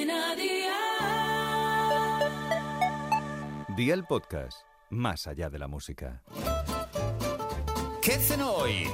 Cadena Dial. Día el podcast, más allá de la música. ¿Qué cenó hoy?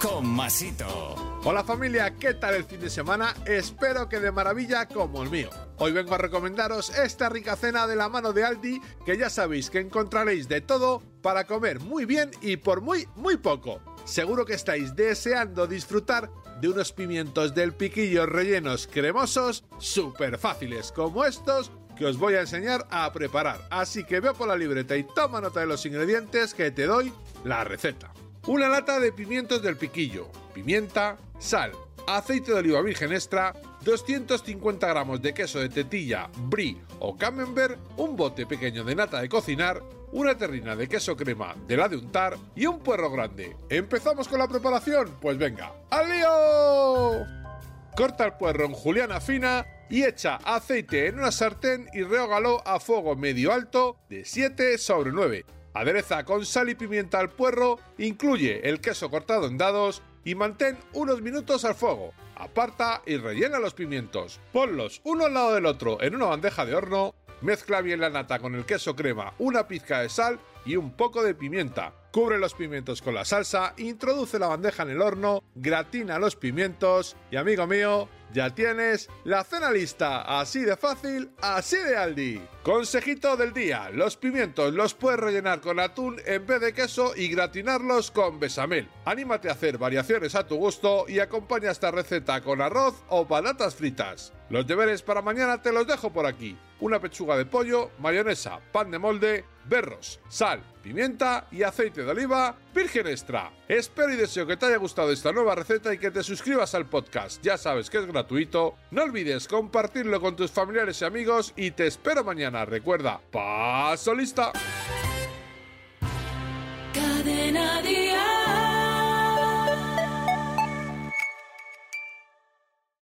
Con Masito. Hola familia, ¿qué tal el fin de semana? Espero que de maravilla como el mío. Hoy vengo a recomendaros esta rica cena de la mano de Aldi, que ya sabéis que encontraréis de todo para comer muy bien y por muy, muy poco. Seguro que estáis deseando disfrutar de unos pimientos del piquillo rellenos cremosos, súper fáciles como estos, que os voy a enseñar a preparar. Así que veo por la libreta y toma nota de los ingredientes que te doy la receta. Una lata de pimientos del piquillo, pimienta, sal, aceite de oliva virgen extra, 250 gramos de queso de tetilla, brie o camembert, un bote pequeño de nata de cocinar, una terrina de queso crema de la de untar y un puerro grande. ¿Empezamos con la preparación? Pues venga, ¡al lío! Corta el puerro en juliana fina y echa aceite en una sartén y rehógalo a fuego medio alto de 7 sobre 9. Adereza con sal y pimienta al puerro, incluye el queso cortado en dados y mantén unos minutos al fuego. Aparta y rellena los pimientos. Ponlos uno al lado del otro en una bandeja de horno. Mezcla bien la nata con el queso crema, una pizca de sal y un poco de pimienta. Cubre los pimientos con la salsa, introduce la bandeja en el horno, gratina los pimientos y amigo mío, ya tienes la cena lista, así de fácil, así de Aldi. Consejito del día, los pimientos los puedes rellenar con atún en vez de queso y gratinarlos con besamel. Anímate a hacer variaciones a tu gusto y acompaña esta receta con arroz o patatas fritas. Los deberes para mañana te los dejo por aquí. Una pechuga de pollo, mayonesa, pan de molde, berros, sal, pimienta y aceite de oliva virgen extra. Espero y deseo que te haya gustado esta nueva receta y que te suscribas al podcast. Ya sabes que es gratuito. No olvides compartirlo con tus familiares y amigos y te espero mañana. Recuerda, paso lista.